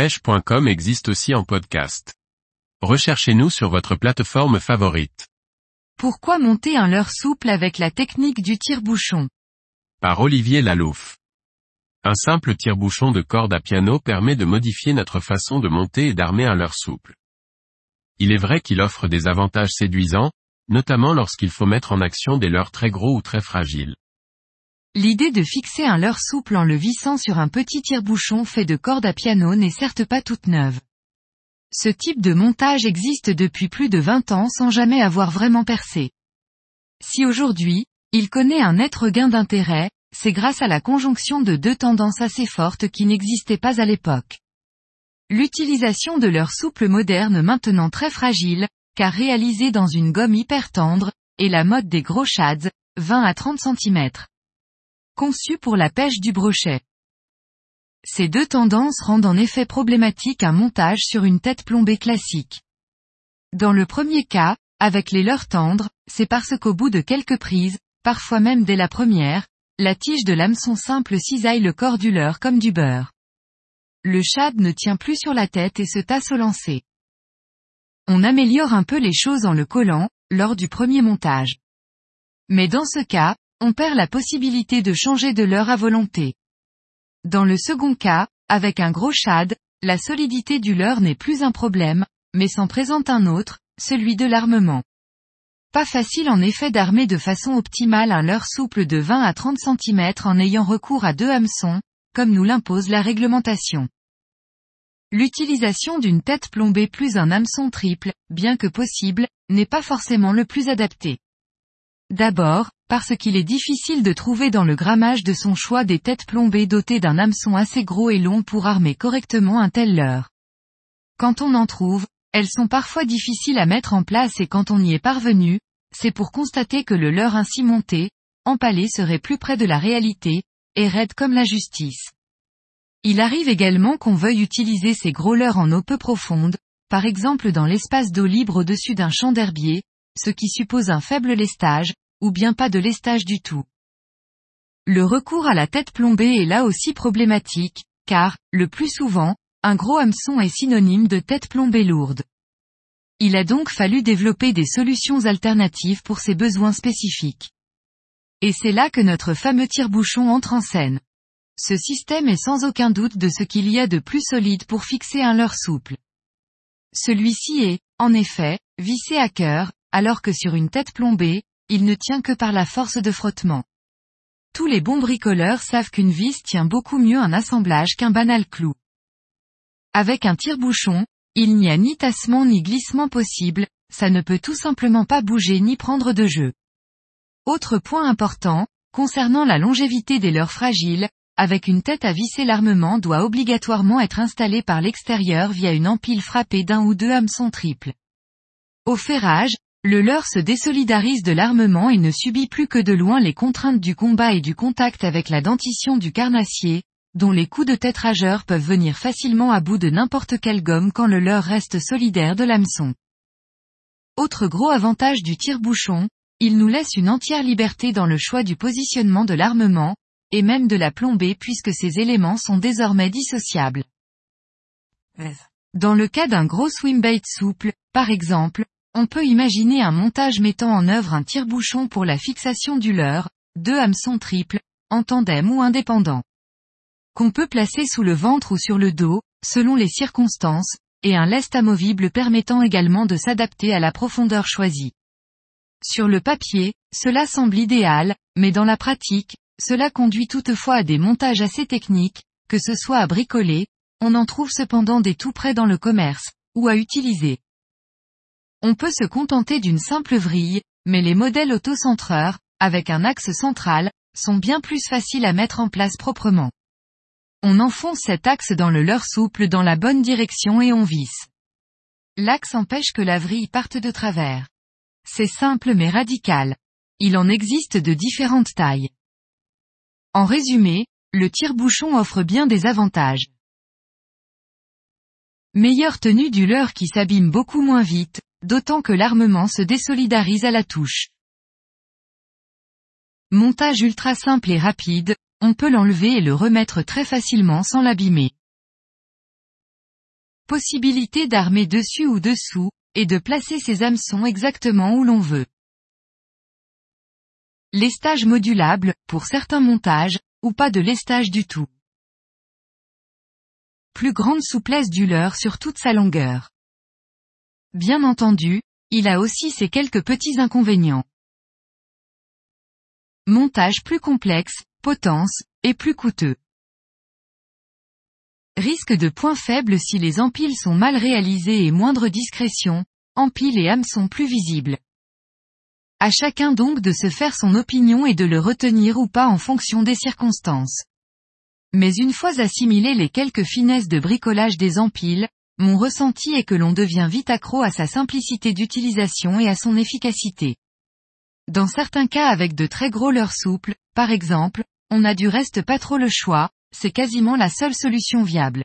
pêche.com existe aussi en podcast. Recherchez-nous sur votre plateforme favorite. Pourquoi monter un leurre souple avec la technique du tire-bouchon? Par Olivier Lalouf. Un simple tire-bouchon de corde à piano permet de modifier notre façon de monter et d'armer un leurre souple. Il est vrai qu'il offre des avantages séduisants, notamment lorsqu'il faut mettre en action des leurres très gros ou très fragiles. L'idée de fixer un leurre souple en le vissant sur un petit tire-bouchon fait de corde à piano n'est certes pas toute neuve. Ce type de montage existe depuis plus de 20 ans sans jamais avoir vraiment percé. Si aujourd'hui, il connaît un net regain d'intérêt, c'est grâce à la conjonction de deux tendances assez fortes qui n'existaient pas à l'époque. L'utilisation de leurres souples modernes maintenant très fragiles, car réalisées dans une gomme hyper tendre, et la mode des gros shads, 20 à 30 cm conçu pour la pêche du brochet. Ces deux tendances rendent en effet problématique un montage sur une tête plombée classique. Dans le premier cas, avec les leurres tendres, c'est parce qu'au bout de quelques prises, parfois même dès la première, la tige de l'hameçon simple cisaille le corps du leurre comme du beurre. Le shad ne tient plus sur la tête et se tasse au lancer. On améliore un peu les choses en le collant, lors du premier montage. Mais dans ce cas, on perd la possibilité de changer de leurre à volonté. Dans le second cas, avec un gros shad, la solidité du leurre n'est plus un problème, mais s'en présente un autre, celui de l'armement. Pas facile en effet d'armer de façon optimale un leurre souple de 20 à 30 cm en ayant recours à deux hameçons, comme nous l'impose la réglementation. L'utilisation d'une tête plombée plus un hameçon triple, bien que possible, n'est pas forcément le plus adapté. D'abord, parce qu'il est difficile de trouver dans le grammage de son choix des têtes plombées dotées d'un hameçon assez gros et long pour armer correctement un tel leurre. Quand on en trouve, elles sont parfois difficiles à mettre en place et quand on y est parvenu, c'est pour constater que le leurre ainsi monté, empalé serait plus près de la réalité, et raide comme la justice. Il arrive également qu'on veuille utiliser ces gros leurres en eau peu profonde, par exemple dans l'espace d'eau libre au-dessus d'un champ d'herbier, ce qui suppose un faible lestage, ou bien pas de lestage du tout. Le recours à la tête plombée est là aussi problématique, car, le plus souvent, un gros hameçon est synonyme de tête plombée lourde. Il a donc fallu développer des solutions alternatives pour ces besoins spécifiques. Et c'est là que notre fameux tire-bouchon entre en scène. Ce système est sans aucun doute de ce qu'il y a de plus solide pour fixer un leurre souple. Celui-ci est, en effet, vissé à cœur, alors que sur une tête plombée, il ne tient que par la force de frottement. Tous les bons bricoleurs savent qu'une vis tient beaucoup mieux un assemblage qu'un banal clou. Avec un tire-bouchon, il n'y a ni tassement ni glissement possible, ça ne peut tout simplement pas bouger ni prendre de jeu. Autre point important, concernant la longévité des leurres fragiles, avec une tête à visser l'armement doit obligatoirement être installé par l'extérieur via une empile frappée d'un ou deux hameçons triples. Au ferrage, le leurre se désolidarise de l'armement et ne subit plus que de loin les contraintes du combat et du contact avec la dentition du carnassier, dont les coups de tétrageur peuvent venir facilement à bout de n'importe quelle gomme quand le leurre reste solidaire de l'hameçon. Autre gros avantage du tire-bouchon, il nous laisse une entière liberté dans le choix du positionnement de l'armement, et même de la plombée puisque ces éléments sont désormais dissociables. Dans le cas d'un gros swimbait souple, par exemple, on peut imaginer un montage mettant en œuvre un tire-bouchon pour la fixation du leurre, deux hameçons triples, en tandem ou indépendant. Qu'on peut placer sous le ventre ou sur le dos, selon les circonstances, et un lest amovible permettant également de s'adapter à la profondeur choisie. Sur le papier, cela semble idéal, mais dans la pratique, cela conduit toutefois à des montages assez techniques, que ce soit à bricoler, on en trouve cependant des tout près dans le commerce, ou à utiliser. On peut se contenter d'une simple vrille, mais les modèles autocentreurs, avec un axe central, sont bien plus faciles à mettre en place proprement. On enfonce cet axe dans le leurre souple dans la bonne direction et on visse. L'axe empêche que la vrille parte de travers. C'est simple mais radical. Il en existe de différentes tailles. En résumé, le tire-bouchon offre bien des avantages. Meilleure tenue du leurre qui s'abîme beaucoup moins vite, d'autant que l'armement se désolidarise à la touche. Montage ultra simple et rapide, on peut l'enlever et le remettre très facilement sans l'abîmer. possibilité d'armer dessus ou dessous, et de placer ses hameçons exactement où l'on veut. Lestage modulable, pour certains montages, ou pas de lestage du tout. Plus grande souplesse du leurre sur toute sa longueur. Bien entendu, il a aussi ses quelques petits inconvénients. Montage plus complexe, potence, et plus coûteux. Risque de point faible si les empiles sont mal réalisés et moindre discrétion, empiles et hameçons plus visibles. À chacun donc de se faire son opinion et de le retenir ou pas en fonction des circonstances. Mais une fois assimilé les quelques finesses de bricolage des empiles, mon ressenti est que l'on devient vite accro à sa simplicité d'utilisation et à son efficacité. Dans certains cas avec de très gros leurres souples, par exemple, on n'a du reste pas trop le choix, c'est quasiment la seule solution viable.